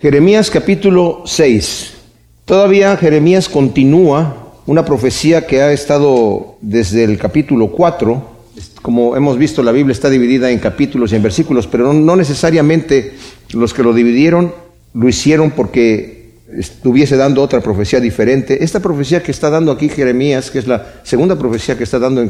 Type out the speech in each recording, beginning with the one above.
Jeremías capítulo 6. Todavía Jeremías continúa una profecía que ha estado desde el capítulo 4. Como hemos visto, la Biblia está dividida en capítulos y en versículos, pero no, necesariamente los que lo dividieron lo hicieron porque estuviese dando otra profecía diferente. Esta profecía que está dando aquí Jeremías, que es la segunda profecía que está dando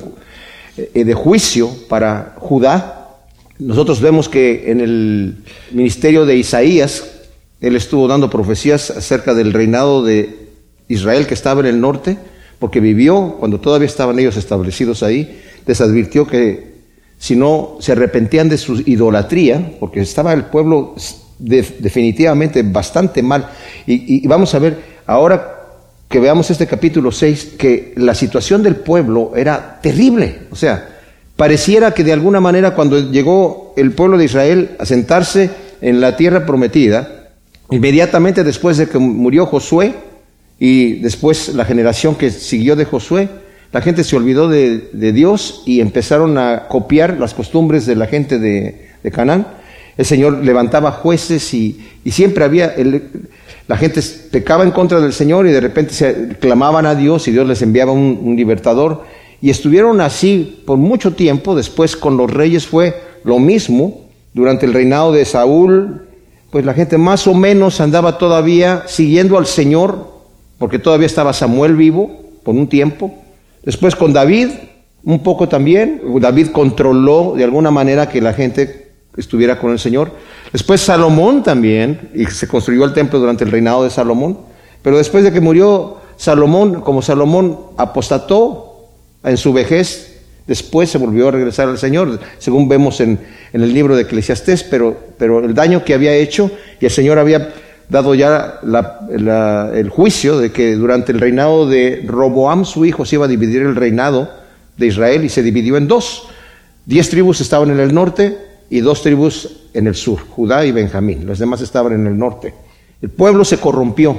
eh, de juicio para Judá, nosotros vemos que en el ministerio de Isaías, él estuvo dando profecías acerca del reinado de Israel que estaba en el norte, porque vivió cuando todavía estaban ellos establecidos ahí, les advirtió que si no se arrepentían de su idolatría, porque estaba el pueblo definitivamente bastante mal, y, y vamos a ver ahora que veamos este capítulo 6, que la situación del pueblo era terrible, o sea, pareciera que de alguna manera cuando llegó el pueblo de Israel a sentarse en la tierra prometida, Inmediatamente después de que murió Josué y después la generación que siguió de Josué, la gente se olvidó de, Dios y empezaron a copiar las costumbres de la gente de, Canaán. El Señor levantaba jueces y, siempre había, la gente pecaba en contra del Señor y de repente se clamaban a Dios y Dios les enviaba un, un libertador. Y estuvieron así por mucho tiempo. Después con los reyes fue lo mismo. Durante el reinado de Saúl, pues la gente más o menos andaba todavía siguiendo al Señor, porque todavía estaba Samuel vivo por un tiempo. Después con David, un poco también. David controló de alguna manera que la gente estuviera con el Señor. Después Salomón también, y se construyó el templo durante el reinado de Salomón. Pero después de que murió Salomón, como Salomón apostató en su vejez, Después se volvió a regresar al Señor, según vemos en, el libro de Eclesiastés, pero, pero, el daño que había hecho y el Señor había dado ya el juicio de que durante el reinado de Roboam, su hijo, se iba a dividir el reinado de Israel y se dividió en dos. Diez tribus estaban en el norte y dos tribus en el sur, Judá y Benjamín. Las demás estaban en el norte. El pueblo se corrompió.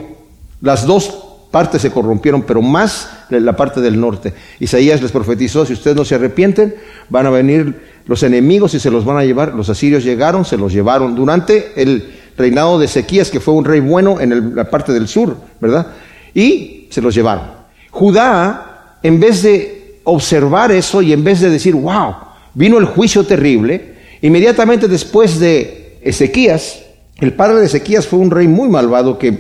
Las dos partes se corrompieron, pero más la parte del norte. Isaías les profetizó, si ustedes no se arrepienten, van a venir los enemigos y se los van a llevar. Los asirios llegaron, se los llevaron durante el reinado de Ezequías, que fue un rey bueno en la parte del sur, ¿verdad? Y se los llevaron. Judá, en vez de observar eso y en vez de decir, wow, vino el juicio terrible, inmediatamente después de Ezequías, el padre de Ezequías fue un rey muy malvado que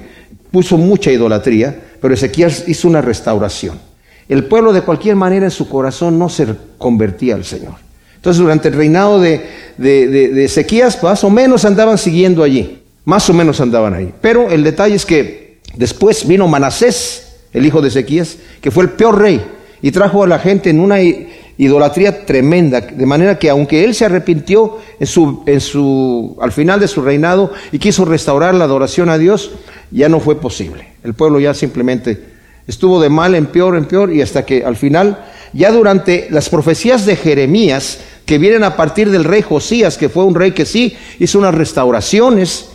puso mucha idolatría, pero Ezequiel hizo una restauración. El pueblo de cualquier manera en su corazón no se convertía al Señor. Entonces durante el reinado de, de, Ezequías más o menos andaban siguiendo allí, más o menos andaban ahí. Pero el detalle es que después vino Manasés, el hijo de Ezequías, que fue el peor rey, y trajo a la gente en una idolatría tremenda, de manera que aunque él se arrepintió en su, en su, al final de su reinado y quiso restaurar la adoración a Dios, ya no fue posible. El pueblo ya simplemente estuvo de mal en peor, en peor, y hasta que al final, ya durante las profecías de Jeremías, que vienen a partir del rey Josías, que fue un rey que sí hizo unas restauraciones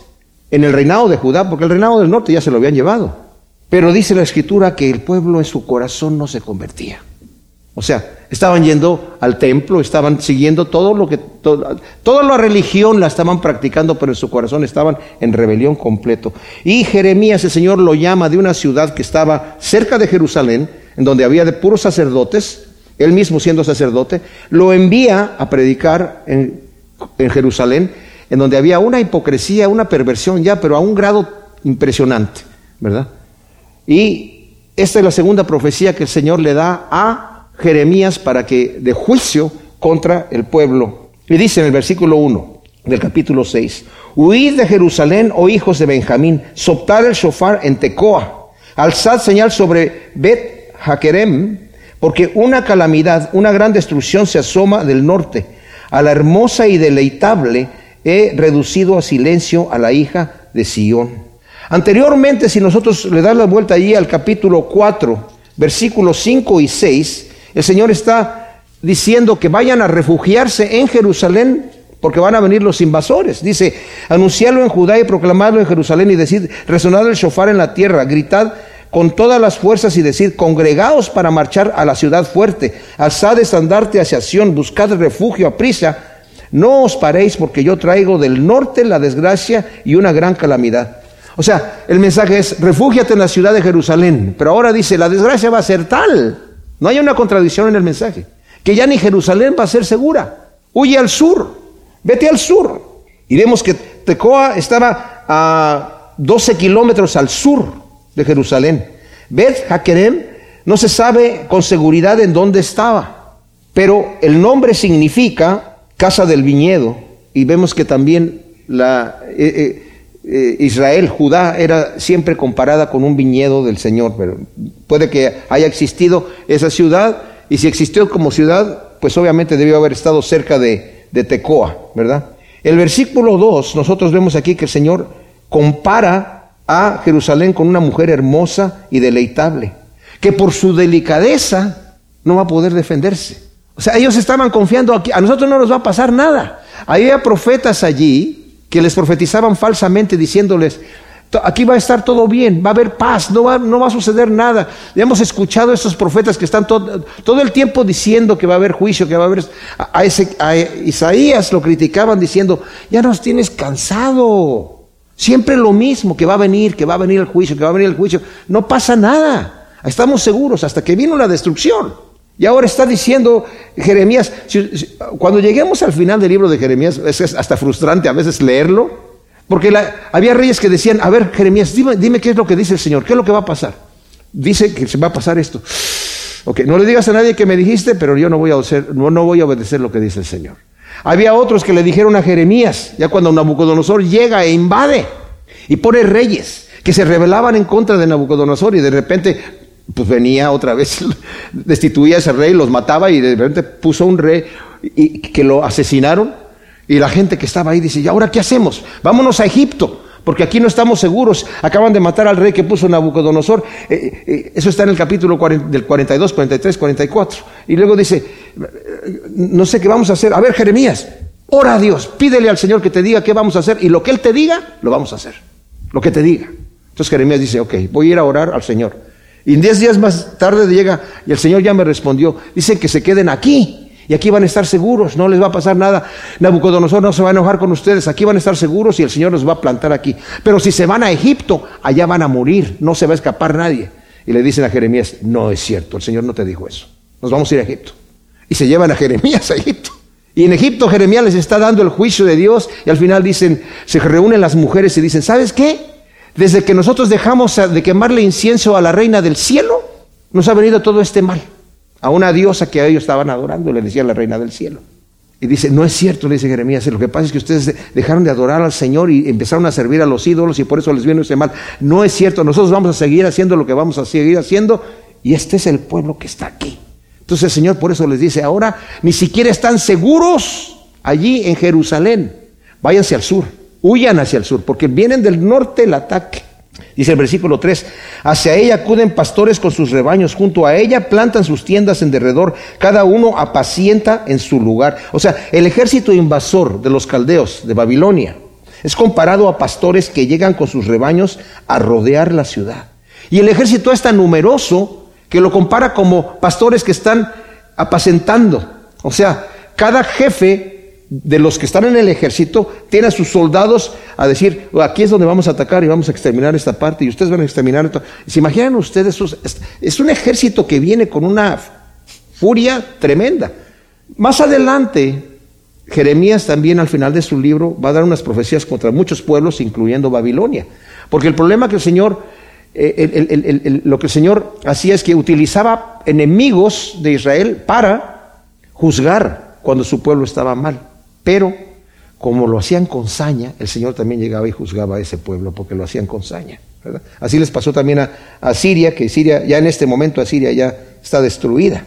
en el reinado de Judá, porque el reinado del norte ya se lo habían llevado. Pero dice la escritura que el pueblo en su corazón no se convertía. O sea, estaban yendo al templo, estaban siguiendo todo lo que, toda la religión la estaban practicando, pero en su corazón estaban en rebelión completo. Y Jeremías, el Señor lo llama de una ciudad que estaba cerca de Jerusalén, en donde había de puros sacerdotes, él mismo siendo sacerdote, lo envía a predicar en, Jerusalén, en donde había una hipocresía, una perversión ya, pero a un grado impresionante, ¿verdad? Y esta es la segunda profecía que el Señor le da a Jeremías para que de juicio contra el pueblo. Y dice en el versículo 1 del capítulo 6, huid de Jerusalén, oh hijos de Benjamín, soptar el shofar en Tecoa, alzad señal sobre Bet Hakerem, porque una calamidad, una gran destrucción se asoma del norte. A la hermosa y deleitable he reducido a silencio a la hija de Sión. Anteriormente, si nosotros le damos la vuelta allí al capítulo 4, versículos 5 y 6, el Señor está diciendo que vayan a refugiarse en Jerusalén porque van a venir los invasores. Dice, anunciarlo en Judá y proclamarlo en Jerusalén y decir, resonad el shofar en la tierra, gritad con todas las fuerzas y decir, congregaos para marchar a la ciudad fuerte, alzad estandarte hacia Sión, buscad refugio a prisa, no os paréis porque yo traigo del norte la desgracia y una gran calamidad. O sea, el mensaje es, refúgiate en la ciudad de Jerusalén. Pero ahora dice, la desgracia va a ser tal. No hay una contradicción en el mensaje. Que ya ni Jerusalén va a ser segura. Huye al sur. Vete al sur. Y vemos que Tecoa estaba a 12 kilómetros al sur de Jerusalén. Bet Hakerem no se sabe con seguridad en dónde estaba. Pero el nombre significa casa del viñedo. Y vemos que también la... Eh, eh, eh, Israel, Judá, era siempre comparada con un viñedo del Señor, pero puede que haya existido esa ciudad, y si existió como ciudad, pues obviamente debió haber estado cerca de, de Tecoa, ¿verdad? El versículo 2, nosotros vemos aquí que el Señor compara a Jerusalén con una mujer hermosa y deleitable, que por su delicadeza no va a poder defenderse. O sea, ellos estaban confiando aquí, a nosotros no nos va a pasar nada. Había profetas allí que les profetizaban falsamente diciéndoles, aquí va a estar todo bien, va a haber paz, no va, no va a suceder nada. hemos escuchado a estos profetas que están todo, todo, el tiempo diciendo que va a haber juicio, que va a haber... A, ese, a Isaías lo criticaban diciendo, ya nos tienes cansado. Siempre lo mismo, que va a venir, que va a venir el juicio, que va a venir el juicio. No pasa nada. Estamos seguros hasta que vino la destrucción. Y ahora está diciendo Jeremías, cuando lleguemos al final del libro de Jeremías, es hasta frustrante a veces leerlo, porque había reyes que decían, a ver Jeremías, dime, dime, qué es lo que dice el Señor, qué es lo que va a pasar. Dice que se va a pasar esto. Ok, no le digas a nadie que me dijiste, pero yo no voy a, no, no voy a obedecer lo que dice el Señor. Había otros que le dijeron a Jeremías, ya cuando Nabucodonosor llega e invade y pone reyes que se rebelaban en contra de Nabucodonosor y de repente pues venía otra vez, destituía a ese rey, los mataba y de repente puso un rey y, que lo asesinaron. Y la gente que estaba ahí dice, ¿y ahora qué hacemos? Vámonos a Egipto, porque aquí no estamos seguros. Acaban de matar al rey que puso Nabucodonosor. Eh, eh, eso está en el capítulo del 42, 43, 44. Y luego dice, no sé qué vamos a hacer. A ver, Jeremías, ora a Dios, pídele al Señor que te diga qué vamos a hacer. Y lo que Él te diga, lo vamos a hacer. Lo que te diga. Entonces Jeremías dice, ok, voy a ir a orar al Señor. Y diez días más tarde llega y el Señor ya me respondió. Dicen que se queden aquí. Y aquí van a estar seguros, no les va a pasar nada. Nabucodonosor no se va a enojar con ustedes, aquí van a estar seguros y el Señor los va a plantar aquí. Pero si se van a Egipto, allá van a morir, no se va a escapar nadie. Y le dicen a Jeremías, no es cierto, el Señor no te dijo eso. Nos vamos a ir a Egipto. Y se llevan a Jeremías a Egipto. Y en Egipto Jeremías les está dando el juicio de Dios y al final dicen, se reúnen las mujeres y dicen, ¿sabes qué? Desde que nosotros dejamos de quemarle incienso a la reina del cielo, nos ha venido todo este mal. A una diosa que ellos estaban adorando, le decía la reina del cielo. Y dice, no es cierto, le dice Jeremías, lo que pasa es que ustedes dejaron de adorar al Señor y empezaron a servir a los ídolos y por eso les vino ese mal. No es cierto, nosotros vamos a seguir haciendo lo que vamos a seguir haciendo y este es el pueblo que está aquí. Entonces el Señor por eso les dice, ahora ni siquiera están seguros allí en Jerusalén, váyanse al sur huyan hacia el sur, porque vienen del norte el ataque. Dice el versículo 3, hacia ella acuden pastores con sus rebaños, junto a ella plantan sus tiendas en derredor, cada uno apacienta en su lugar. O sea, el ejército invasor de los caldeos de Babilonia es comparado a pastores que llegan con sus rebaños a rodear la ciudad. Y el ejército es tan numeroso que lo compara como pastores que están apacentando. O sea, cada jefe de los que están en el ejército tiene a sus soldados a decir, aquí es donde vamos a atacar y vamos a exterminar esta parte y ustedes van a exterminar esto. ¿Se imaginan ustedes? Es un ejército que viene con una furia tremenda. Más adelante, Jeremías también al final de su libro va a dar unas profecías contra muchos pueblos, incluyendo Babilonia. Porque el problema que el Señor, eh, lo que el Señor hacía es que utilizaba enemigos de Israel para juzgar cuando su pueblo estaba mal. Pero como lo hacían con saña, el Señor también llegaba y juzgaba a ese pueblo porque lo hacían con saña. Así les pasó también a, Siria, que Siria, ya en este momento a Siria ya está destruida.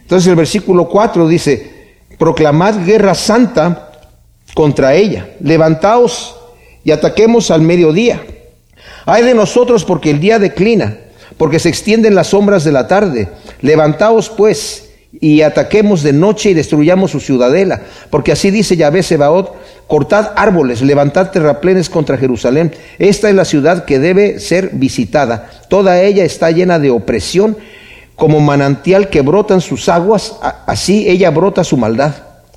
Entonces el versículo 4 dice, proclamad guerra santa contra ella, levantaos y ataquemos al mediodía. Hay de nosotros porque el día declina, porque se extienden las sombras de la tarde. Levantaos pues y ataquemos de noche y destruyamos su ciudadela. Porque así dice Yahvé Sebaot, cortad árboles, levantad terraplenes contra Jerusalén. Esta es la ciudad que debe ser visitada. Toda ella está llena de opresión, como manantial que brotan sus aguas, así ella brota su maldad.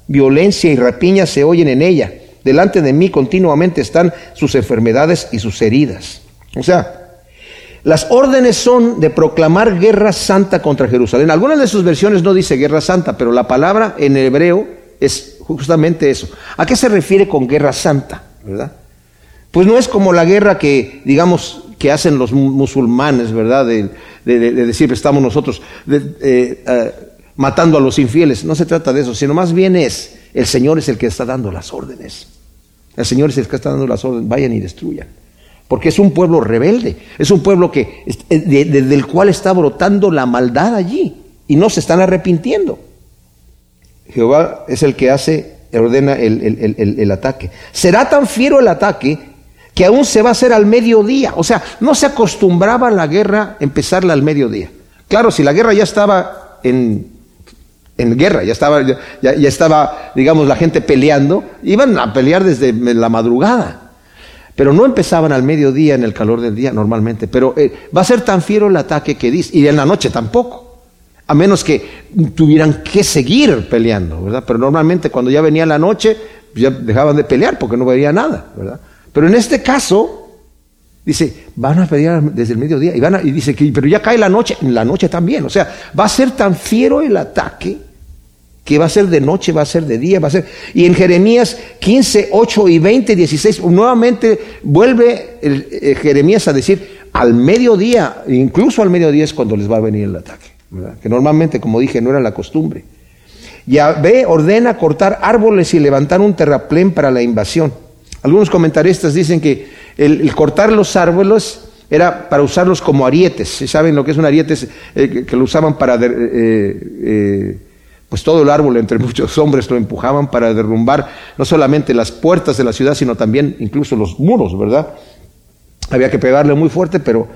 Violencia y rapiña se oyen en ella. Delante de mí continuamente están sus enfermedades y sus heridas. O sea, las órdenes son de proclamar guerra santa contra Jerusalén. Algunas de sus versiones no dice guerra santa, pero la palabra en hebreo es justamente eso. ¿A qué se refiere con guerra santa? ¿Verdad? Pues no es como la guerra que, digamos, que hacen los musulmanes, ¿verdad? De, decir, estamos nosotros eh, eh, matando a los infieles. No se trata de eso, sino más bien es, el Señor es el que está dando las órdenes. El Señor es el que está dando las órdenes, vayan y destruyan. Porque es un pueblo rebelde, es un pueblo que, desde el cual está brotando la maldad allí y no se están arrepintiendo. Jehová es el que hace, ordena el, ataque. Será tan fiero el ataque que aún se va a hacer al mediodía. O sea, no se acostumbraba la guerra empezarla al mediodía. Claro, si la guerra ya estaba en, en guerra, ya estaba, ya, ya, estaba, digamos, la gente peleando, iban a pelear desde la madrugada. Pero no empezaban al mediodía en el calor del día normalmente. Pero eh, va a ser tan fiero el ataque que dice, y en la noche tampoco. A menos que tuvieran que seguir peleando, ¿verdad? Pero normalmente cuando ya venía la noche, ya dejaban de pelear porque no veía nada, ¿verdad? Pero en este caso, dice, van a pelear desde el mediodía. Y, van y dice que, pero ya cae la noche, la noche también. O sea, va a ser tan fiero el ataque que va a ser de noche, va a ser de día, va a ser... Y en Jeremías 15, 8 y 20, 16, nuevamente vuelve el, eh, Jeremías a decir, al mediodía, incluso al mediodía es cuando les va a venir el ataque, que normalmente, como dije, no era la costumbre. Yahvé ordena cortar árboles y levantar un terraplén para la invasión. Algunos comentaristas dicen que el, cortar los árboles era para usarlos como arietes. ¿Saben lo que es un ariete? Eh, que, lo usaban para... Eh, pues todo el árbol entre muchos hombres lo empujaban para derrumbar no solamente las puertas de la ciudad, sino también incluso los muros, ¿verdad? Había que pegarle muy fuerte, pero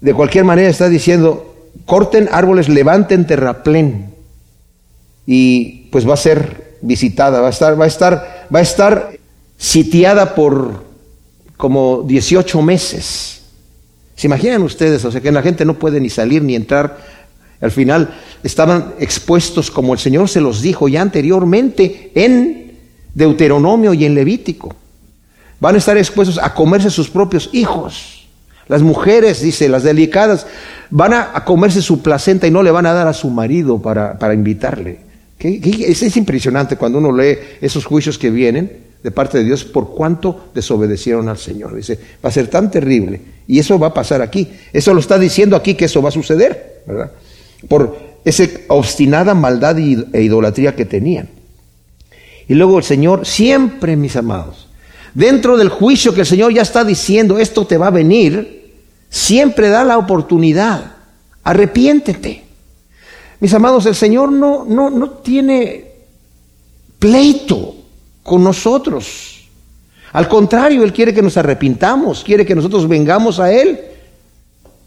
de cualquier manera está diciendo, corten árboles, levanten terraplén y pues va a ser visitada, va a estar, va a estar, va a estar sitiada por como 18 meses. ¿Se imaginan ustedes? O sea, que la gente no puede ni salir ni entrar al final estaban expuestos como el Señor se los dijo ya anteriormente en Deuteronomio y en Levítico. Van a estar expuestos a comerse sus propios hijos. Las mujeres, dice, las delicadas, van a, comerse su placenta y no le van a dar a su marido para, invitarle. Es, es impresionante cuando uno lee esos juicios que vienen de parte de Dios por cuánto desobedecieron al Señor. Dice, va a ser tan terrible. Y eso va a pasar aquí. Eso lo está diciendo aquí que eso va a suceder, ¿verdad? Por esa obstinada maldad e idolatría que tenían. Y luego el Señor, siempre, mis amados, dentro del juicio que el Señor ya está diciendo, esto te va a venir, siempre da la oportunidad. Arrepiéntete. Mis amados, el Señor no, no, no tiene pleito con nosotros. Al contrario, Él quiere que nos arrepintamos, quiere que nosotros vengamos a Él.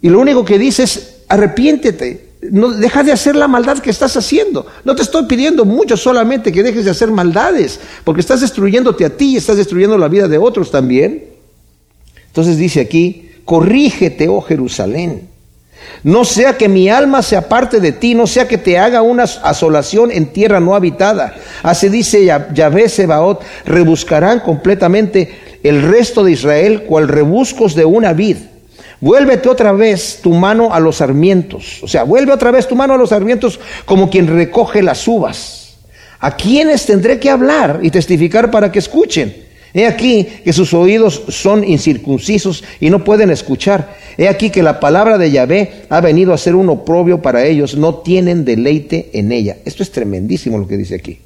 Y lo único que dice es, arrepiéntete, no, deja de hacer la maldad que estás haciendo. No te estoy pidiendo mucho solamente que dejes de hacer maldades, porque estás destruyéndote a ti y estás destruyendo la vida de otros también. Entonces dice aquí, corrígete, oh Jerusalén. No sea que mi alma se aparte de ti, no sea que te haga una asolación en tierra no habitada. Así dice Yahvé Sebaot, rebuscarán completamente el resto de Israel cual rebuscos de una vid Vuélvete otra vez tu mano a los sarmientos. O sea, vuelve otra vez tu mano a los sarmientos como quien recoge las uvas. A quienes tendré que hablar y testificar para que escuchen. He aquí que sus oídos son incircuncisos y no pueden escuchar. He aquí que la palabra de Yahvé ha venido a ser un oprobio para ellos. No tienen deleite en ella. Esto es tremendísimo lo que dice aquí.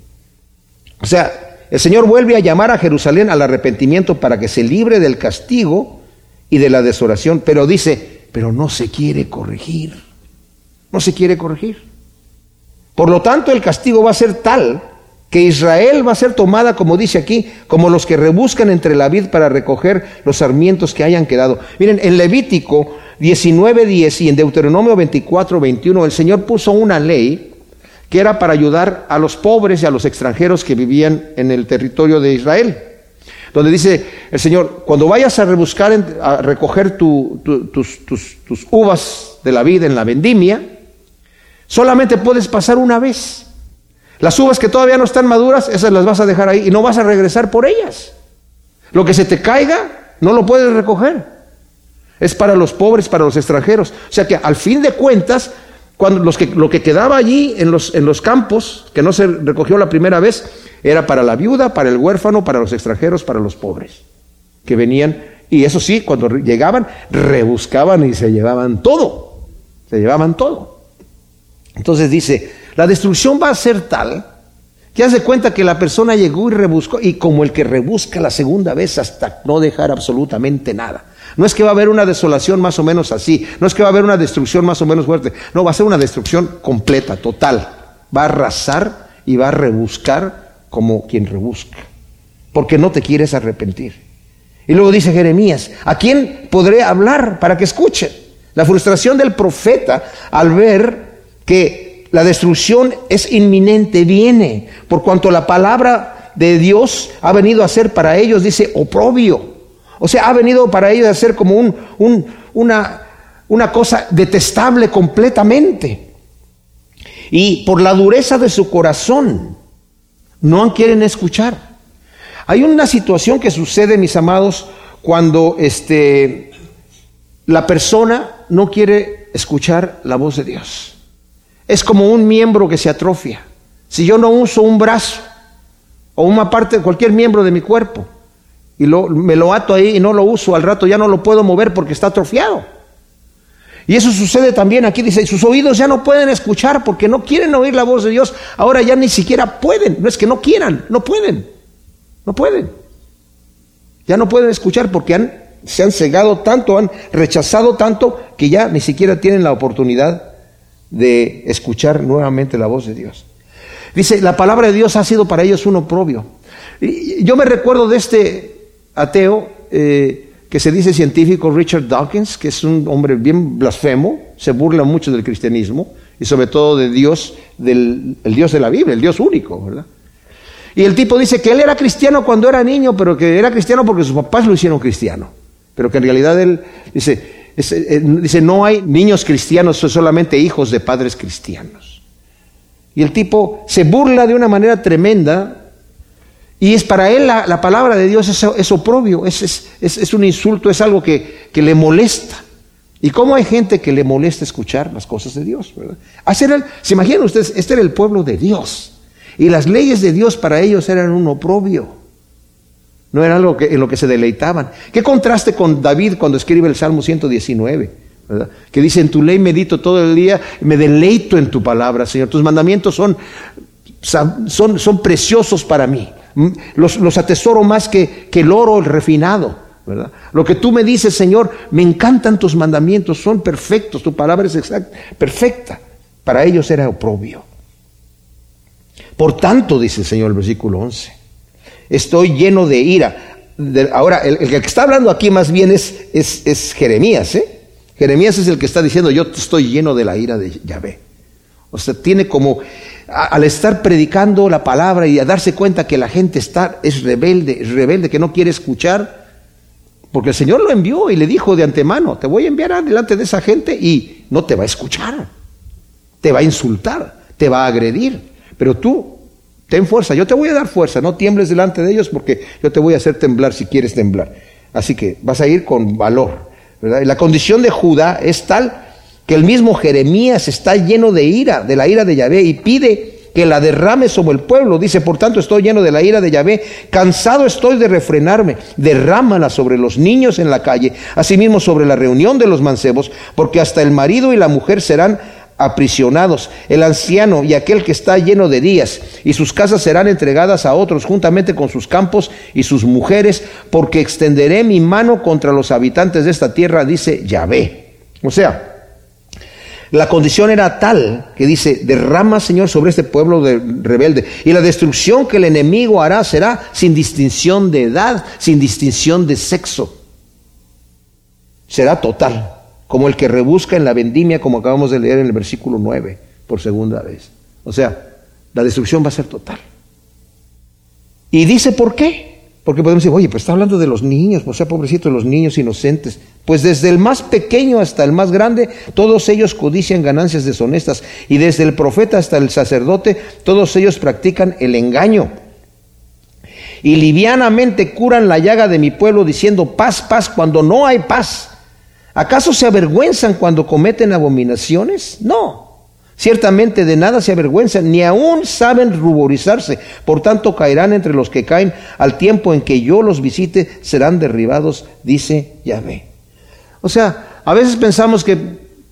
O sea, el Señor vuelve a llamar a Jerusalén al arrepentimiento para que se libre del castigo y de la desolación, pero dice, pero no se quiere corregir, no se quiere corregir. Por lo tanto, el castigo va a ser tal que Israel va a ser tomada, como dice aquí, como los que rebuscan entre la vid para recoger los sarmientos que hayan quedado. Miren, en Levítico 19.10 y en Deuteronomio 24.21 el Señor puso una ley que era para ayudar a los pobres y a los extranjeros que vivían en el territorio de Israel donde dice el Señor, cuando vayas a rebuscar, a recoger tus, tus uvas de la vida en la vendimia, solamente puedes pasar una vez. Las uvas que todavía no están maduras, esas las vas a dejar ahí y no vas a regresar por ellas. Lo que se te caiga, no lo puedes recoger. Es para los pobres, para los extranjeros. O sea que al fin de cuentas, cuando los que, lo que quedaba allí en los, en los campos, que no se recogió la primera vez, era para la viuda, para el huérfano, para los extranjeros, para los pobres, que venían. Y eso sí, cuando llegaban, rebuscaban y se llevaban todo. Se llevaban todo. Entonces dice, la destrucción va a ser tal que hace cuenta que la persona llegó y rebuscó, y como el que rebusca la segunda vez hasta no dejar absolutamente nada. No es que va a haber una desolación más o menos así, no es que va a haber una destrucción más o menos fuerte, no, va a ser una destrucción completa, total. Va a arrasar y va a rebuscar como quien rebusca, porque no te quieres arrepentir. Y luego dice Jeremías, ¿a quién podré hablar para que escuche? La frustración del profeta al ver que la destrucción es inminente, viene, por cuanto la palabra de Dios ha venido a ser para ellos, dice, oprobio. O sea, ha venido para ellos a ser como un, una, una cosa detestable completamente. Y por la dureza de su corazón, no quieren escuchar. Hay una situación que sucede, mis amados, cuando este, la persona no quiere escuchar la voz de Dios. Es como un miembro que se atrofia. Si yo no uso un brazo o una parte, de cualquier miembro de mi cuerpo, y me lo ato ahí y no lo uso, al rato ya no lo puedo mover porque está atrofiado. Y eso sucede también aquí, dice, sus oídos ya no pueden escuchar porque no quieren oír la voz de Dios, ahora ya ni siquiera pueden, no es que no quieran, no pueden, no pueden. Ya no pueden escuchar porque se han cegado tanto, han rechazado tanto que ya ni siquiera tienen la oportunidad de escuchar nuevamente la voz de Dios. Dice, la palabra de Dios ha sido para ellos un oprobio. Y yo me recuerdo de este ateo eh, que se dice científico, Richard Dawkins, que es un hombre bien blasfemo, se burla mucho del cristianismo y sobre todo de Dios, del el Dios de la Biblia, el Dios único, ¿verdad? Y el tipo dice que él era cristiano cuando era niño, pero que era cristiano porque sus papás lo hicieron cristiano. Pero que en realidad él dice, eh, dice, no hay niños cristianos, son solamente hijos de padres cristianos. Y el tipo se burla de una manera tremenda y es para él la, palabra de Dios es, oprobio, es, es, un insulto, es algo que, le molesta. ¿Y cómo hay gente que le molesta escuchar las cosas de Dios? ¿Se imaginan ustedes? Este era el pueblo de Dios. Y las leyes de Dios para ellos eran un oprobio. No era algo que, en lo que se deleitaban. ¿Qué contraste con David cuando escribe el Salmo 119? Que dice, en tu ley medito todo el día, me deleito en tu palabra, Señor. Tus mandamientos son, son, son preciosos para mí. Mm, los, atesoro más que, que, el oro el refinado. ¿verdad? Lo que tú me dices, Señor, me encantan tus mandamientos, son perfectos, tu palabra es exacta, perfecta. Para ellos era oprobio. Por tanto, dice el Señor el versículo 11, estoy lleno de ira. ahora, el, que está hablando aquí más bien es, es, Jeremías. ¿eh? Jeremías es el que está diciendo, yo estoy lleno de la ira de Yahvé. O sea, tiene como, al estar predicando la palabra y a darse cuenta que la gente está, es rebelde, es rebelde, que no quiere escuchar, porque el Señor lo envió y le dijo de antemano, te voy a enviar delante de esa gente y no te va a escuchar, te va a insultar, te va a agredir, pero tú Ten fuerza, yo te voy a dar fuerza, no tiembles delante de ellos porque yo te voy a hacer temblar si quieres temblar. Así que vas a ir con valor. la condición de Judá es tal que el mismo Jeremías está lleno de ira, de la ira de Yahvé, y pide que la derrame sobre el pueblo. Dice, por tanto estoy lleno de la ira de Yahvé, cansado estoy de refrenarme, derrámala sobre los niños en la calle, asimismo sobre la reunión de los mancebos, porque hasta el marido y la mujer serán aprisionados, el anciano y aquel que está lleno de días, y sus casas serán entregadas a otros juntamente con sus campos y sus mujeres, porque extenderé mi mano contra los habitantes de esta tierra, dice Yahvé. O sea, la condición era tal que dice, derrama Señor sobre este pueblo de, rebelde, y la destrucción que el enemigo hará será sin distinción de edad, sin distinción de sexo. Será total como el que rebusca en la vendimia, como acabamos de leer en el versículo 9, por segunda vez. O sea, la destrucción va a ser total. Y dice por qué. Porque podemos decir, oye, pues está hablando de los niños, o sea, pobrecitos, los niños inocentes. Pues desde el más pequeño hasta el más grande, todos ellos codician ganancias deshonestas. Y desde el profeta hasta el sacerdote, todos ellos practican el engaño. Y livianamente curan la llaga de mi pueblo diciendo paz, paz, cuando no hay paz. ¿Acaso se avergüenzan cuando cometen abominaciones? No. Ciertamente de nada se avergüenzan, ni aún saben ruborizarse. Por tanto caerán entre los que caen. Al tiempo en que yo los visite, serán derribados, dice Yahvé. O sea, a veces pensamos que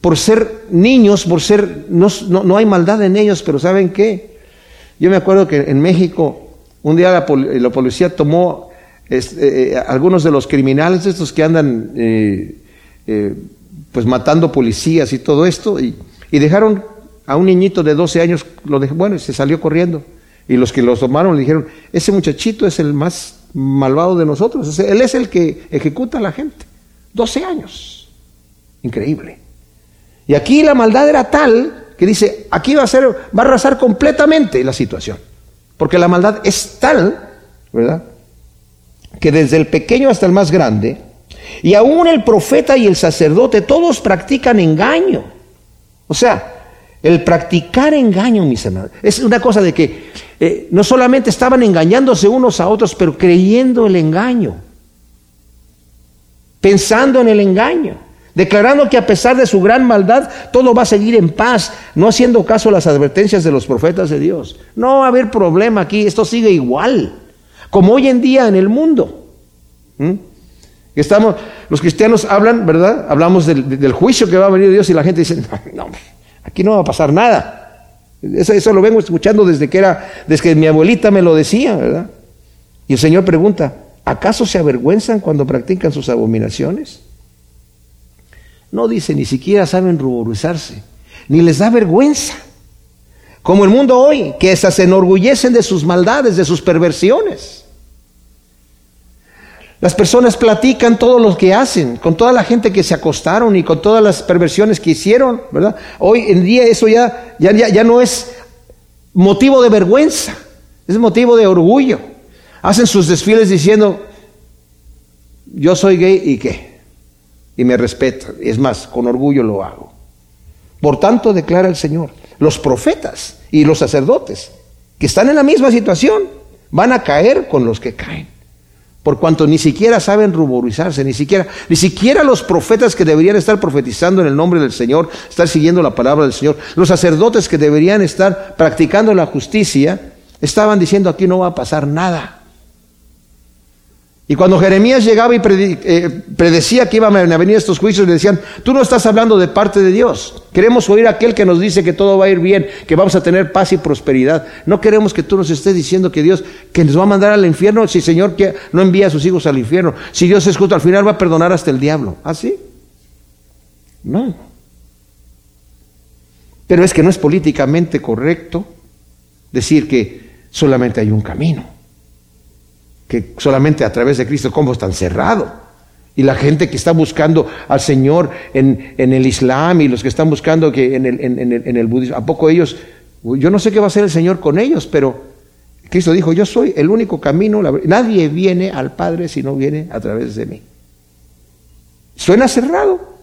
por ser niños, por ser, no, no, hay maldad en ellos, pero ¿saben qué? Yo me acuerdo que en México, un día la, policía tomó este, eh, algunos de los criminales, estos que andan eh, eh, pues matando policías y todo esto, y, dejaron a un niñito de 12 años, lo dejó, bueno, se salió corriendo. Y los que los tomaron le dijeron, ese muchachito es el más malvado de nosotros, él es el que ejecuta a la gente. 12 años. Increíble. Y aquí la maldad era tal que dice, aquí va a ser, va a arrasar completamente la situación. Porque la maldad es tal, ¿verdad? Que desde el pequeño hasta el más grande, y aún el profeta y el sacerdote, todos practican engaño. O sea, el practicar engaño, mis hermanos, es una cosa de que eh, no solamente estaban engañándose unos a otros, pero creyendo el engaño pensando en el engaño, declarando que a pesar de su gran maldad, todo va a seguir en paz, no haciendo caso a las advertencias de los profetas de Dios. No va a haber problema aquí, esto sigue igual, como hoy en día en el mundo. ¿Mm? Estamos, los cristianos hablan, ¿verdad? Hablamos del, juicio que va a venir Dios y la gente dice, no, aquí no va a pasar nada. Eso, lo vengo escuchando desde que era, desde que mi abuelita me lo decía, ¿verdad? Y el Señor pregunta, ¿Acaso se avergüenzan cuando practican sus abominaciones? No dice, ni siquiera saben ruborizarse, ni les da vergüenza. Como el mundo hoy, que hasta se enorgullecen de sus maldades, de sus perversiones. Las personas platican todo lo que hacen, con toda la gente que se acostaron y con todas las perversiones que hicieron, ¿verdad? Hoy en día eso ya, ya, ya no es motivo de vergüenza, es motivo de orgullo hacen sus desfiles diciendo, yo soy gay y qué, y me respeto, es más, con orgullo lo hago. Por tanto, declara el Señor, los profetas y los sacerdotes que están en la misma situación van a caer con los que caen. Por cuanto ni siquiera saben ruborizarse, ni siquiera, ni siquiera los profetas que deberían estar profetizando en el nombre del Señor, estar siguiendo la palabra del Señor, los sacerdotes que deberían estar practicando la justicia, estaban diciendo aquí no va a pasar nada. Y cuando Jeremías llegaba y eh, predecía que iban a venir estos juicios, le decían, tú no estás hablando de parte de Dios. Queremos oír a aquel que nos dice que todo va a ir bien, que vamos a tener paz y prosperidad. No queremos que tú nos estés diciendo que Dios, que nos va a mandar al infierno, si el Señor que no envía a sus hijos al infierno. Si Dios es justo, al final va a perdonar hasta el diablo. ¿Ah, sí? No. Pero es que no es políticamente correcto decir que solamente hay un camino solamente a través de Cristo, ¿cómo tan cerrado? Y la gente que está buscando al Señor en, el Islam y los que están buscando que en el, en, el, budismo, ¿a poco ellos? Yo no sé qué va a hacer el Señor con ellos, pero Cristo dijo, yo soy el único camino, nadie viene al Padre si no viene a través de mí. Suena cerrado.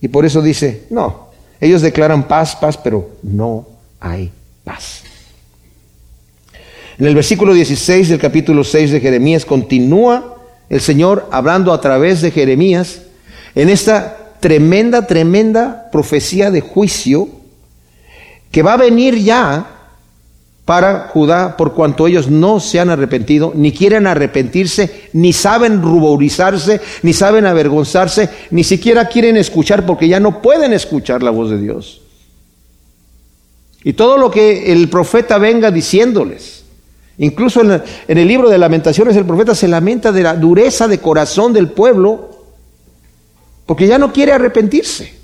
Y por eso dice, no, ellos declaran paz, paz, pero no hay paz. En el versículo 16 del capítulo 6 de Jeremías continúa el Señor hablando a través de Jeremías en esta tremenda, tremenda profecía de juicio que va a venir ya para Judá por cuanto ellos no se han arrepentido, ni quieren arrepentirse, ni saben ruborizarse, ni saben avergonzarse, ni siquiera quieren escuchar porque ya no pueden escuchar la voz de Dios. Y todo lo que el profeta venga diciéndoles, Incluso en, el libro de lamentaciones el profeta se lamenta de la dureza de corazón del pueblo porque ya no quiere arrepentirse.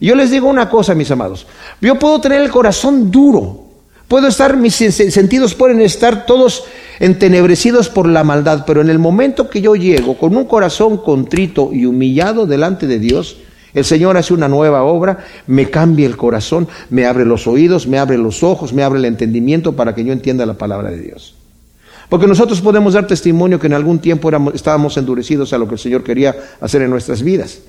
Yo les digo una cosa, mis amados, yo puedo tener el corazón duro, puedo estar, mis sentidos pueden estar todos entenebrecidos por la maldad, pero en el momento que yo llego con un corazón contrito y humillado delante de Dios, el Señor hace una nueva obra, me cambia el corazón, me abre los oídos, me abre los ojos, me abre el entendimiento para que yo entienda la palabra de Dios. Porque nosotros podemos dar testimonio que en algún tiempo estábamos endurecidos a lo que el Señor quería hacer en nuestras vidas.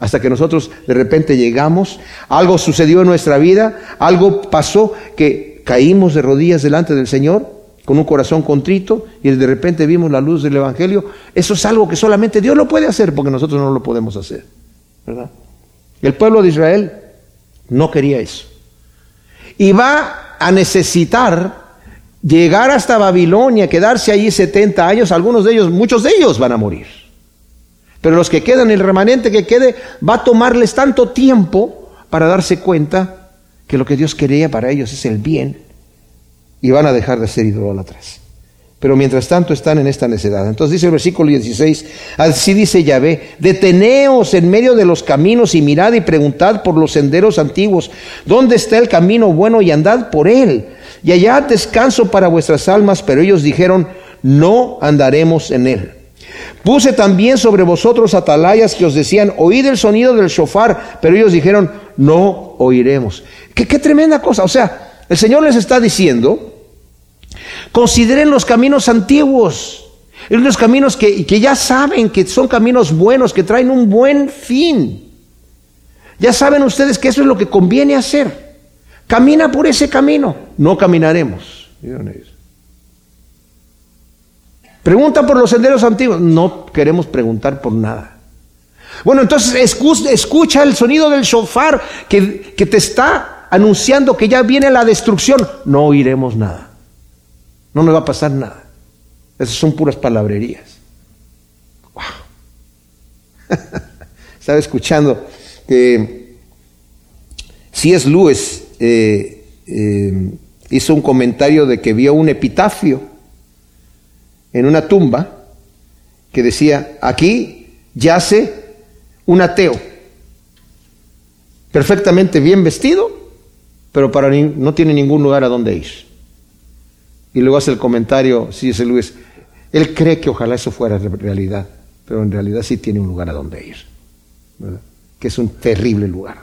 hasta que nosotros de repente llegamos, algo sucedió en nuestra vida, algo pasó que caímos de rodillas delante del Señor con un corazón contrito y de repente vimos la luz del Evangelio. Eso es algo que solamente Dios lo puede hacer porque nosotros no lo podemos hacer. ¿verdad? El pueblo de Israel no quería eso. Y va a necesitar llegar hasta Babilonia, quedarse allí 70 años, algunos de ellos, muchos de ellos van a morir. Pero los que quedan, el remanente que quede, va a tomarles tanto tiempo para darse cuenta que lo que Dios quería para ellos es el bien y van a dejar de ser idólatras. Pero mientras tanto están en esta necedad. Entonces dice el versículo 16, así dice Yahvé, deteneos en medio de los caminos y mirad y preguntad por los senderos antiguos, ¿dónde está el camino bueno y andad por él? Y allá descanso para vuestras almas, pero ellos dijeron, no andaremos en él. Puse también sobre vosotros atalayas que os decían, oíd el sonido del shofar, pero ellos dijeron, no oiremos. Qué, qué tremenda cosa. O sea, el Señor les está diciendo, Consideren los caminos antiguos, los caminos que, que ya saben que son caminos buenos, que traen un buen fin. Ya saben ustedes que eso es lo que conviene hacer. Camina por ese camino, no caminaremos. Pregunta por los senderos antiguos, no queremos preguntar por nada. Bueno, entonces escucha el sonido del shofar que, que te está anunciando que ya viene la destrucción, no oiremos nada. No me va a pasar nada. Esas son puras palabrerías. Wow. Estaba escuchando que C.S. Lewis eh, eh, hizo un comentario de que vio un epitafio en una tumba que decía, aquí yace un ateo, perfectamente bien vestido, pero para no tiene ningún lugar a donde ir. Y luego hace el comentario, sí, ese Luis, él cree que ojalá eso fuera realidad, pero en realidad sí tiene un lugar a donde ir, que es un terrible lugar.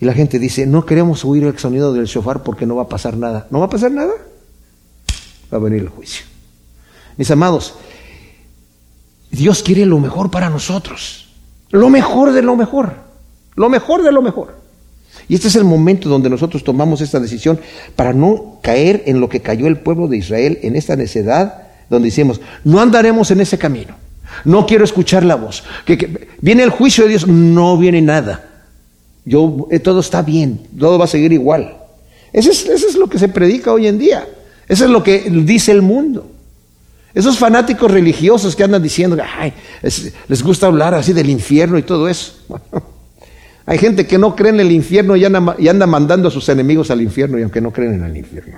Y la gente dice, no queremos oír el sonido del shofar porque no va a pasar nada. ¿No va a pasar nada? Va a venir el juicio. Mis amados, Dios quiere lo mejor para nosotros. Lo mejor de lo mejor. Lo mejor de lo mejor. Y este es el momento donde nosotros tomamos esta decisión para no caer en lo que cayó el pueblo de Israel, en esta necedad, donde decimos, no andaremos en ese camino, no quiero escuchar la voz, que, viene el juicio de Dios, no viene nada, yo, eh, todo está bien, todo va a seguir igual. Eso es, es lo que se predica hoy en día, eso es lo que dice el mundo. Esos fanáticos religiosos que andan diciendo, ay, les gusta hablar así del infierno y todo eso. Hay gente que no cree en el infierno y anda, mandando a sus enemigos al infierno y aunque no creen en el infierno.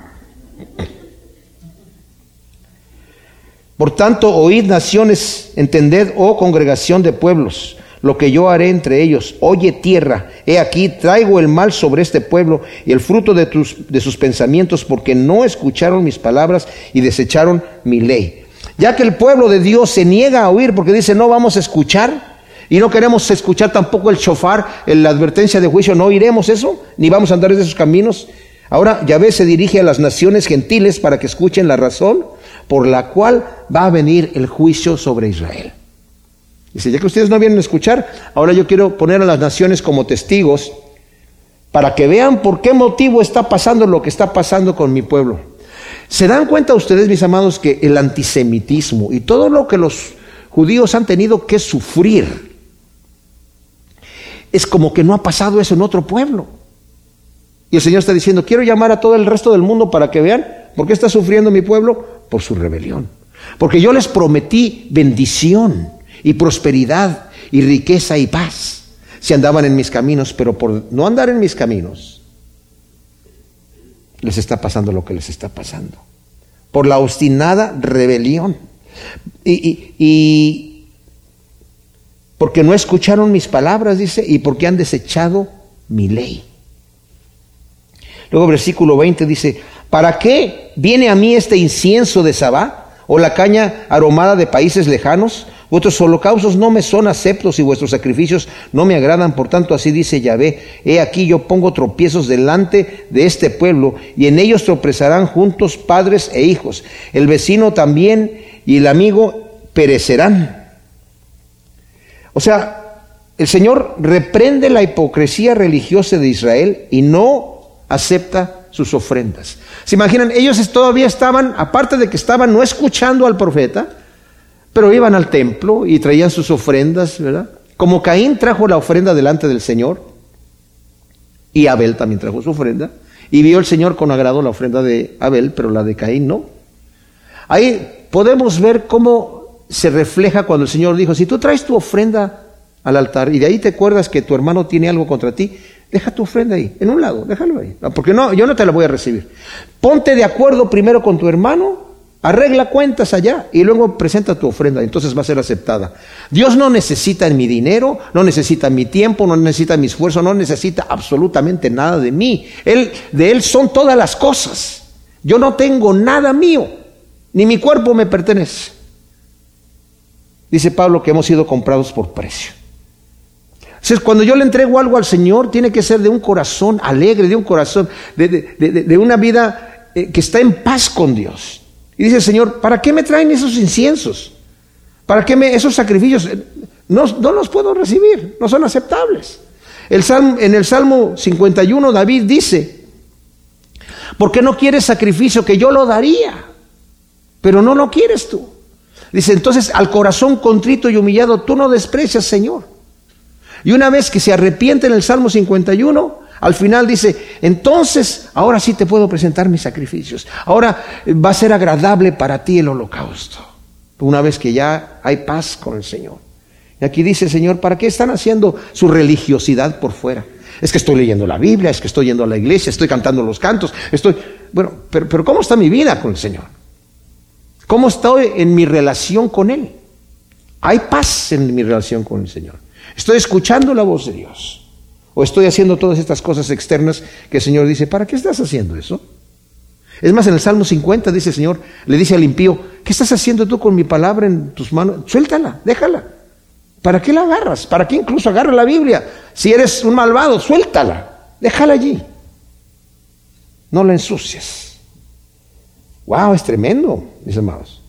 Por tanto, oíd naciones, entended, oh congregación de pueblos, lo que yo haré entre ellos. Oye tierra, he aquí, traigo el mal sobre este pueblo y el fruto de, de sus pensamientos, porque no escucharon mis palabras y desecharon mi ley. Ya que el pueblo de Dios se niega a oír porque dice, no vamos a escuchar, y no queremos escuchar tampoco el shofar, la advertencia de juicio, no oiremos eso, ni vamos a andar en esos caminos. Ahora Yahvé se dirige a las naciones gentiles para que escuchen la razón por la cual va a venir el juicio sobre Israel. Dice, ya que ustedes no vienen a escuchar, ahora yo quiero poner a las naciones como testigos para que vean por qué motivo está pasando lo que está pasando con mi pueblo. ¿Se dan cuenta ustedes, mis amados, que el antisemitismo y todo lo que los judíos han tenido que sufrir es como que no ha pasado eso en otro pueblo. Y el Señor está diciendo, quiero llamar a todo el resto del mundo para que vean por qué está sufriendo mi pueblo por su rebelión. Porque yo les prometí bendición y prosperidad y riqueza y paz si andaban en mis caminos, pero por no andar en mis caminos, les está pasando lo que les está pasando. Por la obstinada rebelión. Y, y porque no escucharon mis palabras, dice, y porque han desechado mi ley. Luego versículo 20 dice, ¿para qué viene a mí este incienso de Sabá o la caña aromada de países lejanos? Vuestros holocaustos no me son aceptos y vuestros sacrificios no me agradan. Por tanto, así dice Yahvé, he aquí yo pongo tropiezos delante de este pueblo y en ellos tropezarán juntos padres e hijos. El vecino también y el amigo perecerán. O sea, el Señor reprende la hipocresía religiosa de Israel y no acepta sus ofrendas. ¿Se imaginan? Ellos todavía estaban, aparte de que estaban no escuchando al profeta, pero iban al templo y traían sus ofrendas, ¿verdad? Como Caín trajo la ofrenda delante del Señor, y Abel también trajo su ofrenda, y vio el Señor con agrado la ofrenda de Abel, pero la de Caín no. Ahí podemos ver cómo se refleja cuando el Señor dijo, si tú traes tu ofrenda al altar y de ahí te acuerdas que tu hermano tiene algo contra ti, deja tu ofrenda ahí, en un lado, déjalo ahí, porque no, yo no te la voy a recibir. Ponte de acuerdo primero con tu hermano, arregla cuentas allá y luego presenta tu ofrenda, entonces va a ser aceptada. Dios no necesita mi dinero, no necesita mi tiempo, no necesita mi esfuerzo, no necesita absolutamente nada de mí. Él, de Él son todas las cosas. Yo no tengo nada mío, ni mi cuerpo me pertenece. Dice Pablo que hemos sido comprados por precio. Entonces, cuando yo le entrego algo al Señor, tiene que ser de un corazón alegre, de un corazón, de, una vida eh, que está en paz con Dios. Y dice el Señor, ¿para qué me traen esos inciensos? ¿Para qué me, esos sacrificios? No, no los puedo recibir, no son aceptables. El en el Salmo 51 David dice, ¿por qué no quieres sacrificio que yo lo daría? Pero no lo quieres tú. Dice, entonces al corazón contrito y humillado tú no desprecias, Señor. Y una vez que se arrepiente en el Salmo 51, al final dice, entonces ahora sí te puedo presentar mis sacrificios. Ahora va a ser agradable para ti el holocausto. Una vez que ya hay paz con el Señor. Y aquí dice el Señor, ¿para qué están haciendo su religiosidad por fuera? Es que estoy leyendo la Biblia, es que estoy yendo a la iglesia, estoy cantando los cantos, estoy... Bueno, pero, pero ¿cómo está mi vida con el Señor? ¿Cómo estoy en mi relación con Él? Hay paz en mi relación con el Señor. Estoy escuchando la voz de Dios. O estoy haciendo todas estas cosas externas que el Señor dice, ¿para qué estás haciendo eso? Es más, en el Salmo 50 dice el Señor, le dice al impío, ¿qué estás haciendo tú con mi palabra en tus manos? Suéltala, déjala. ¿Para qué la agarras? ¿Para qué incluso agarra la Biblia? Si eres un malvado, suéltala, déjala allí. No la ensucias. Wow, es tremendo, mis amados.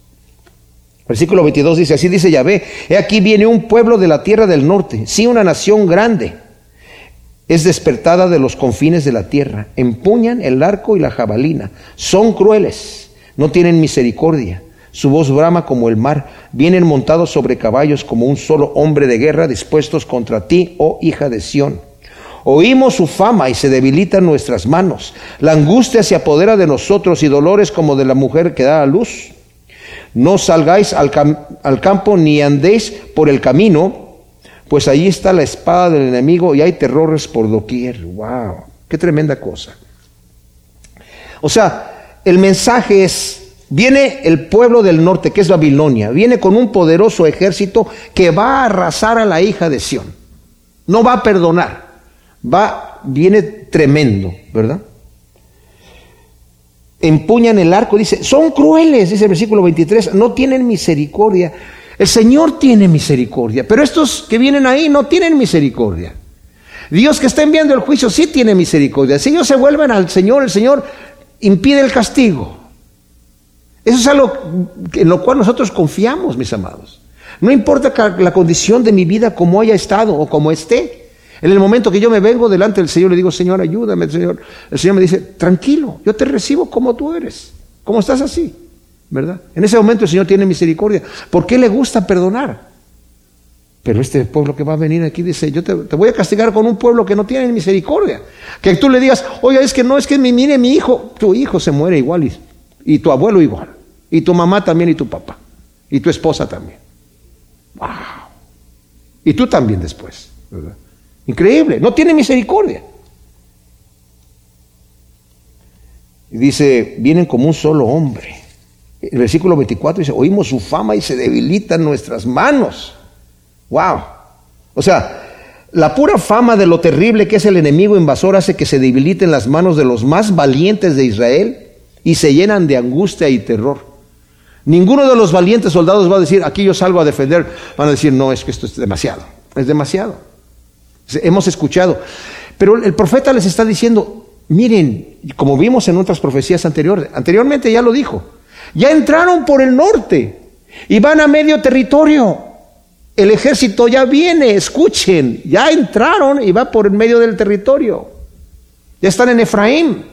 Versículo 22 dice, así dice Yahvé, he aquí viene un pueblo de la tierra del norte, sí una nación grande, es despertada de los confines de la tierra, empuñan el arco y la jabalina, son crueles, no tienen misericordia, su voz brama como el mar, vienen montados sobre caballos como un solo hombre de guerra dispuestos contra ti, oh hija de Sión. Oímos su fama y se debilitan nuestras manos. La angustia se apodera de nosotros y dolores como de la mujer que da a luz. No salgáis al, campo ni andéis por el camino, pues ahí está la espada del enemigo y hay terrores por doquier. ¡Wow! ¡Qué tremenda cosa! O sea, el mensaje es, viene el pueblo del norte, que es Babilonia, viene con un poderoso ejército que va a arrasar a la hija de Sión. No va a perdonar, va, viene tremendo, ¿verdad? empuñan el arco, dice, son crueles, dice el versículo 23, no tienen misericordia. El Señor tiene misericordia, pero estos que vienen ahí no tienen misericordia. Dios que está enviando el juicio sí tiene misericordia. Si ellos se vuelven al Señor, el Señor impide el castigo. Eso es algo en lo cual nosotros confiamos, mis amados. No importa la condición de mi vida como haya estado o como esté. En el momento que yo me vengo delante del Señor, le digo, Señor, ayúdame, Señor. El Señor me dice, tranquilo, yo te recibo como tú eres, como estás así, ¿verdad? En ese momento el Señor tiene misericordia. ¿Por qué le gusta perdonar? Pero este pueblo que va a venir aquí dice, yo te, voy a castigar con un pueblo que no tiene misericordia. Que tú le digas, oye, es que no, es que mire mi hijo, tu hijo se muere igual y, y tu abuelo igual, y tu mamá también y tu papá, y tu esposa también. ¡Wow! Y tú también después, ¿verdad? Increíble, no tiene misericordia. Y dice, vienen como un solo hombre. El versículo 24 dice, oímos su fama y se debilitan nuestras manos. Wow. O sea, la pura fama de lo terrible que es el enemigo invasor hace que se debiliten las manos de los más valientes de Israel y se llenan de angustia y terror. Ninguno de los valientes soldados va a decir, aquí yo salgo a defender. Van a decir, no, es que esto es demasiado. Es demasiado. Hemos escuchado. Pero el profeta les está diciendo, miren, como vimos en otras profecías anteriores, anteriormente ya lo dijo, ya entraron por el norte y van a medio territorio. el ejército ya viene, escuchen, ya entraron y va por el medio del territorio. Ya están en Efraín.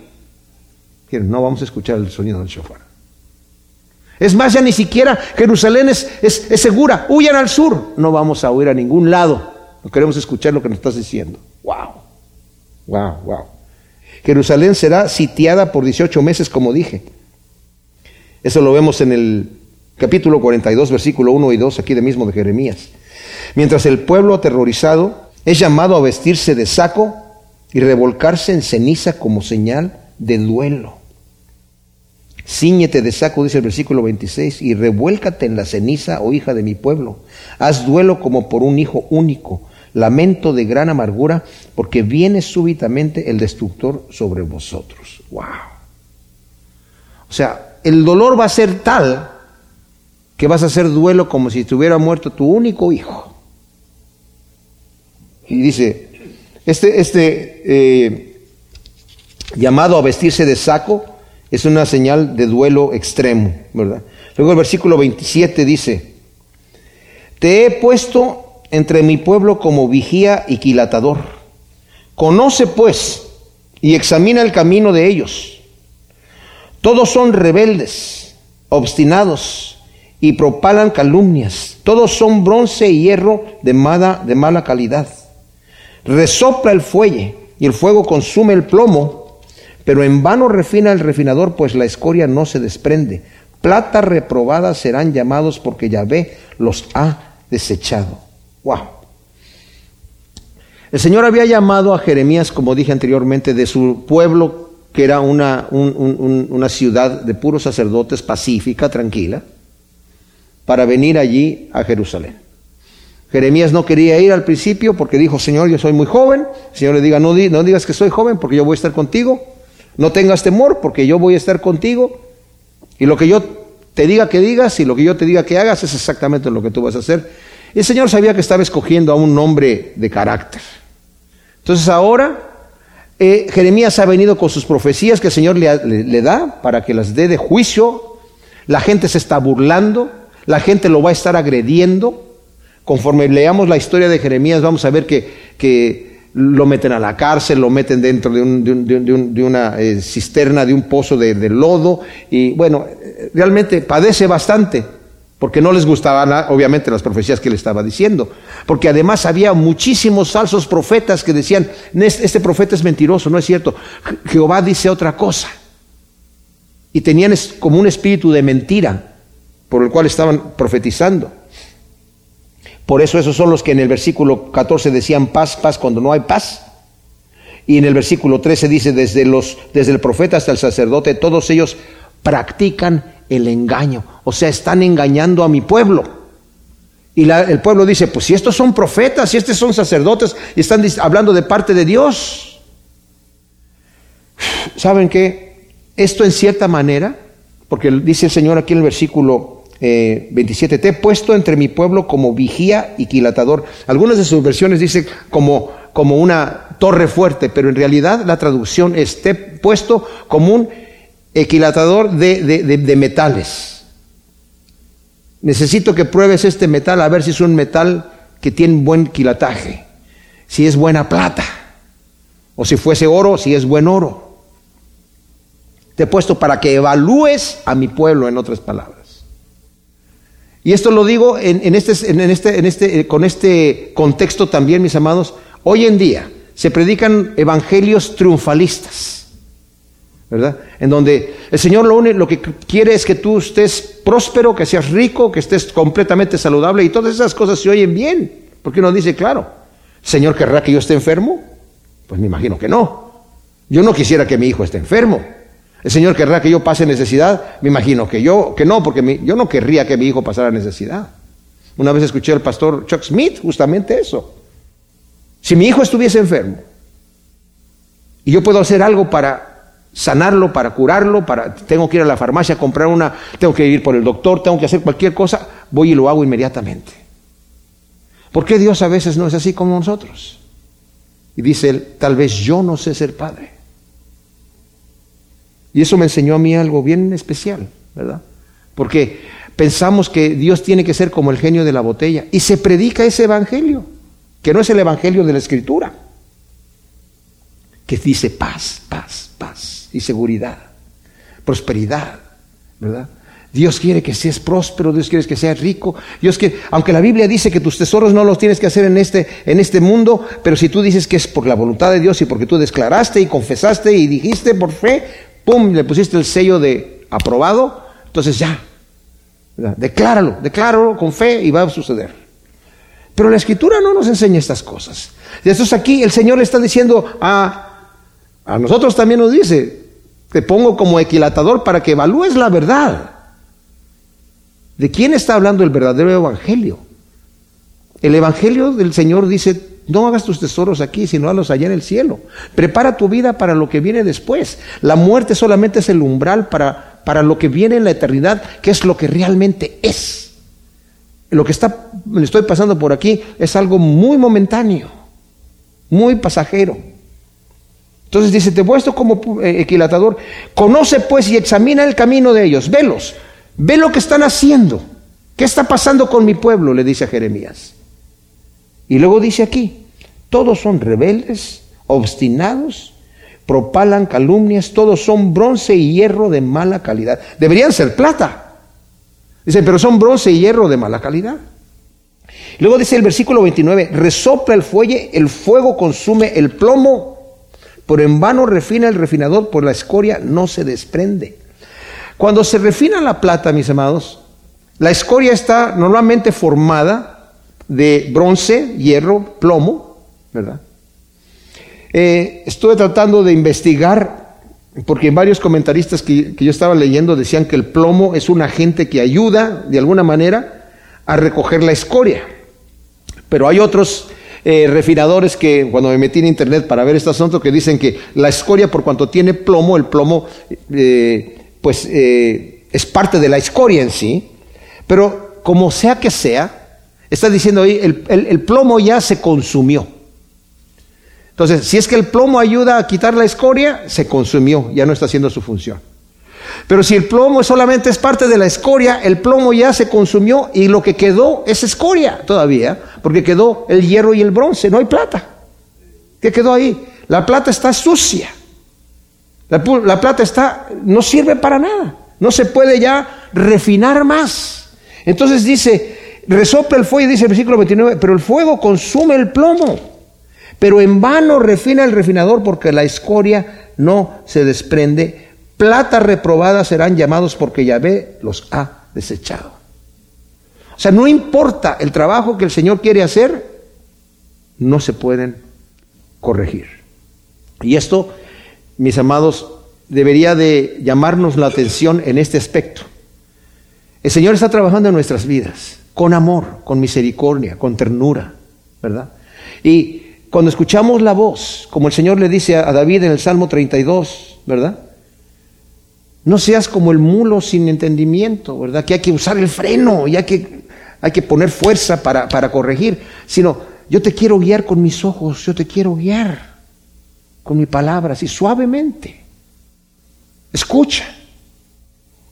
No vamos a escuchar el sonido del shofar. Es más, ya ni siquiera Jerusalén es, es, segura. Huyan al sur. No vamos a huir a ningún lado. No queremos escuchar lo que nos estás diciendo. Wow. Wow, wow. Jerusalén será sitiada por 18 meses, como dije. Eso lo vemos en el capítulo 42, versículo 1 y 2, aquí de mismo de Jeremías. Mientras el pueblo aterrorizado es llamado a vestirse de saco y revolcarse en ceniza como señal de duelo. Cíñete de saco, dice el versículo 26, y revuélcate en la ceniza, oh hija de mi pueblo. Haz duelo como por un hijo único, lamento de gran amargura, porque viene súbitamente el destructor sobre vosotros. Wow. O sea, el dolor va a ser tal que vas a hacer duelo como si estuviera muerto tu único hijo. Y dice, este, este eh, llamado a vestirse de saco es una señal de duelo extremo, ¿verdad? Luego el versículo 27 dice, te he puesto entre mi pueblo como vigía y quilatador. Conoce pues y examina el camino de ellos. Todos son rebeldes, obstinados y propalan calumnias. Todos son bronce y hierro de mala, de mala calidad. Resopla el fuelle y el fuego consume el plomo, pero en vano refina el refinador, pues la escoria no se desprende. Plata reprobada serán llamados porque Yahvé los ha desechado. Wow. El Señor había llamado a Jeremías, como dije anteriormente, de su pueblo, que era una, una ciudad de puros sacerdotes pacífica, tranquila para venir allí a Jerusalén. Jeremías no quería ir al principio porque dijo, Señor, yo soy muy joven. El Señor le diga, no, no digas que soy joven porque yo voy a estar contigo. No tengas temor porque yo voy a estar contigo. Y lo que yo te diga que digas y lo que yo te diga que hagas es exactamente lo que tú vas a hacer. El Señor sabía que estaba escogiendo a un hombre de carácter. Entonces ahora eh, Jeremías ha venido con sus profecías que el Señor le da para que las dé de juicio. La gente se está burlando la gente lo va a estar agrediendo. Conforme leamos la historia de Jeremías, vamos a ver que, que lo meten a la cárcel, lo meten dentro de, una eh, cisterna, de un pozo de, lodo, y bueno, realmente padece bastante, porque no les gustaban obviamente las profecías que le estaba diciendo, porque además había muchísimos falsos profetas que decían, este profeta es mentiroso, no es cierto, Jehová dice otra cosa, y tenían como un espíritu de mentira por el cual estaban profetizando. Por eso esos son los que en el versículo 14 decían paz, paz cuando no hay paz. Y en el versículo 13 dice, desde, los, desde el profeta hasta el sacerdote, todos ellos practican el engaño. O sea, están engañando a mi pueblo. Y el pueblo dice, pues si estos son profetas, si estos son sacerdotes, y están hablando de parte de Dios. ¿Saben qué? Esto en cierta manera, porque dice el Señor aquí en el versículo 27, eh, te he puesto entre mi pueblo como vigía y quilatador. Algunas de sus versiones dicen como, como una torre fuerte, pero en realidad la traducción es te he puesto como un equilatador de, de metales. Necesito que pruebes este metal a ver si es un metal que tiene buen quilataje, si es buena plata, o si fuese oro, si es buen oro. Te he puesto para que evalúes a mi pueblo, en otras palabras. Y esto lo digo en, este, este, este, eh, con este contexto también, mis amados. Hoy en día se predican evangelios triunfalistas, ¿verdad? En donde el Señor lo, une, lo que quiere es que tú estés próspero, que seas rico, que estés completamente saludable y todas esas cosas se oyen bien. Porque uno dice, claro, ¿Señor querrá que yo esté enfermo? Pues me imagino que no. Yo no quisiera que mi hijo esté enfermo. El Señor querrá que yo pase necesidad. Me imagino que yo, que no, porque yo no querría que mi hijo pasara necesidad. Una vez escuché al pastor Chuck Smith justamente eso. Si mi hijo estuviese enfermo y yo puedo hacer algo para sanarlo, para curarlo, para tengo que ir a la farmacia a comprar una, tengo que ir por el doctor, tengo que hacer cualquier cosa, voy y lo hago inmediatamente. ¿Por qué Dios a veces no es así como nosotros? Y dice él, tal vez yo no sé ser padre. Y eso me enseñó a mí algo bien especial, ¿verdad? Porque pensamos que Dios tiene que ser como el genio de la botella. Y se predica ese evangelio, que no es el evangelio de la escritura, que dice paz, paz, paz y seguridad, prosperidad, ¿verdad? Dios quiere que seas próspero, Dios quiere que seas rico. Dios quiere, aunque la Biblia dice que tus tesoros no los tienes que hacer en este, en este mundo, pero si tú dices que es por la voluntad de Dios y porque tú declaraste y confesaste y dijiste por fe, pum, le pusiste el sello de aprobado, entonces ya, decláralo, decláralo con fe y va a suceder. Pero la escritura no nos enseña estas cosas. Y es aquí el Señor le está diciendo a, a nosotros también nos dice, te pongo como equilatador para que evalúes la verdad. ¿De quién está hablando el verdadero evangelio? El evangelio del Señor dice, no hagas tus tesoros aquí, sino hazlos allá en el cielo. Prepara tu vida para lo que viene después. La muerte solamente es el umbral para, para lo que viene en la eternidad, que es lo que realmente es. Lo que está, estoy pasando por aquí es algo muy momentáneo, muy pasajero. Entonces dice, te puesto como eh, equilatador, conoce pues y examina el camino de ellos, velos, Ve lo que están haciendo. ¿Qué está pasando con mi pueblo? Le dice a Jeremías. Y luego dice aquí, todos son rebeldes, obstinados, propalan calumnias, todos son bronce y hierro de mala calidad. Deberían ser plata. Dice, pero son bronce y hierro de mala calidad. Luego dice el versículo 29, resopla el fuelle, el fuego consume el plomo, por en vano refina el refinador, por la escoria no se desprende. Cuando se refina la plata, mis amados, la escoria está normalmente formada de bronce, hierro, plomo, ¿verdad? Eh, estuve tratando de investigar, porque varios comentaristas que, yo estaba leyendo decían que el plomo es un agente que ayuda, de alguna manera, a recoger la escoria. Pero hay otros eh, refinadores que cuando me metí en internet para ver este asunto que dicen que la escoria por cuanto tiene plomo, el plomo eh, pues eh, es parte de la escoria en sí, pero como sea que sea, está diciendo ahí, el, plomo ya se consumió. Entonces, si es que el plomo ayuda a quitar la escoria, se consumió, ya no está haciendo su función. Pero si el plomo solamente es parte de la escoria, el plomo ya se consumió y lo que quedó es escoria todavía, porque quedó el hierro y el bronce, no hay plata. ¿Qué quedó ahí? La plata está sucia. La, plata está, no sirve para nada. No se puede ya refinar más. Entonces dice, resopla el fuego, dice el versículo 29, pero el fuego consume el plomo. Pero en vano refina el refinador porque la escoria no se desprende. Plata reprobada serán llamados porque Yahvé los ha desechado. O sea, no importa el trabajo que el Señor quiere hacer, no se pueden corregir. Y esto mis amados, debería de llamarnos la atención en este aspecto. El Señor está trabajando en nuestras vidas, con amor, con misericordia, con ternura, ¿verdad? Y cuando escuchamos la voz, como el Señor le dice a David en el Salmo 32, ¿verdad? No seas como el mulo sin entendimiento, ¿verdad? Que hay que usar el freno y hay que, hay que poner fuerza para, para corregir, sino yo te quiero guiar con mis ojos, yo te quiero guiar con mi palabra, así suavemente. Escucha.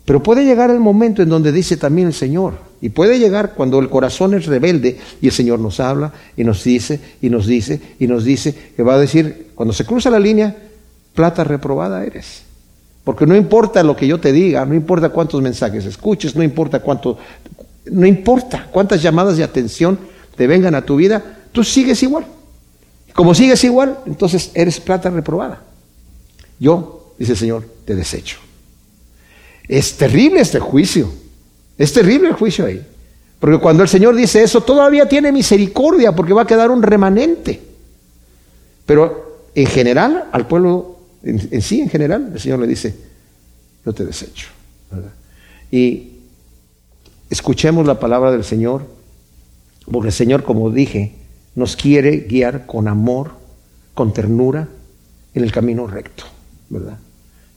Pero puede llegar el momento en donde dice también el Señor, y puede llegar cuando el corazón es rebelde y el Señor nos habla y nos dice y nos dice y nos dice que va a decir, cuando se cruza la línea, plata reprobada eres. Porque no importa lo que yo te diga, no importa cuántos mensajes escuches, no importa cuánto, no importa cuántas llamadas de atención te vengan a tu vida, tú sigues igual. Como sigues igual, entonces eres plata reprobada. Yo, dice el Señor, te desecho. Es terrible este juicio. Es terrible el juicio ahí. Porque cuando el Señor dice eso, todavía tiene misericordia porque va a quedar un remanente. Pero en general, al pueblo en, sí, en general, el Señor le dice, yo te desecho. Y escuchemos la palabra del Señor, porque el Señor, como dije, nos quiere guiar con amor, con ternura, en el camino recto, ¿verdad?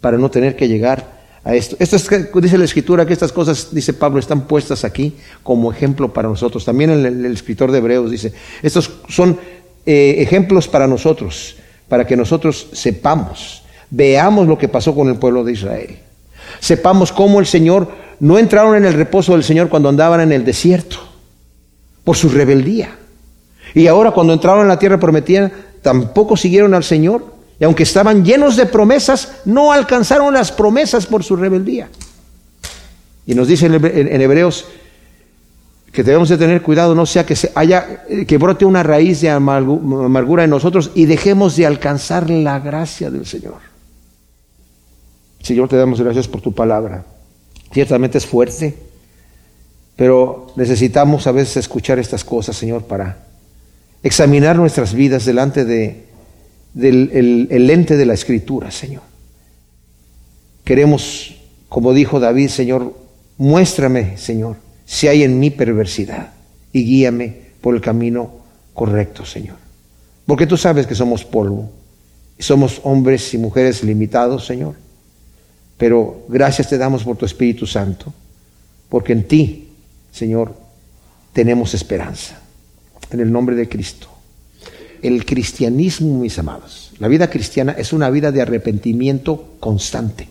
Para no tener que llegar a esto. Esto es, dice la escritura que estas cosas, dice Pablo, están puestas aquí como ejemplo para nosotros. También el, escritor de Hebreos dice, estos son eh, ejemplos para nosotros, para que nosotros sepamos, veamos lo que pasó con el pueblo de Israel. Sepamos cómo el Señor no entraron en el reposo del Señor cuando andaban en el desierto, por su rebeldía. Y ahora cuando entraron en la tierra prometida, tampoco siguieron al Señor. Y aunque estaban llenos de promesas, no alcanzaron las promesas por su rebeldía. Y nos dice en Hebreos que debemos de tener cuidado, no sea que se haya que brote una raíz de amargura en nosotros y dejemos de alcanzar la gracia del Señor. Señor, te damos gracias por tu palabra. Ciertamente es fuerte, pero necesitamos a veces escuchar estas cosas, Señor, para examinar nuestras vidas delante de, del el, lente de la Escritura, Señor. Queremos, como dijo David, Señor, muéstrame, Señor, si hay en mí perversidad y guíame por el camino correcto, Señor. Porque tú sabes que somos polvo, y somos hombres y mujeres limitados, Señor. Pero gracias te damos por tu Espíritu Santo, porque en ti, Señor, tenemos esperanza. En el nombre de Cristo. El cristianismo, mis amados, la vida cristiana es una vida de arrepentimiento constante.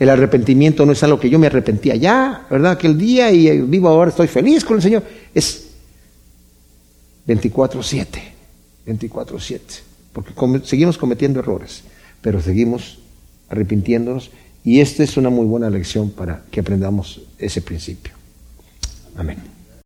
El arrepentimiento no es algo que yo me arrepentía ya, ¿verdad? Aquel día y vivo ahora, estoy feliz con el Señor. Es 24-7, 24-7. Porque seguimos cometiendo errores, pero seguimos arrepintiéndonos y esta es una muy buena lección para que aprendamos ese principio. Amén.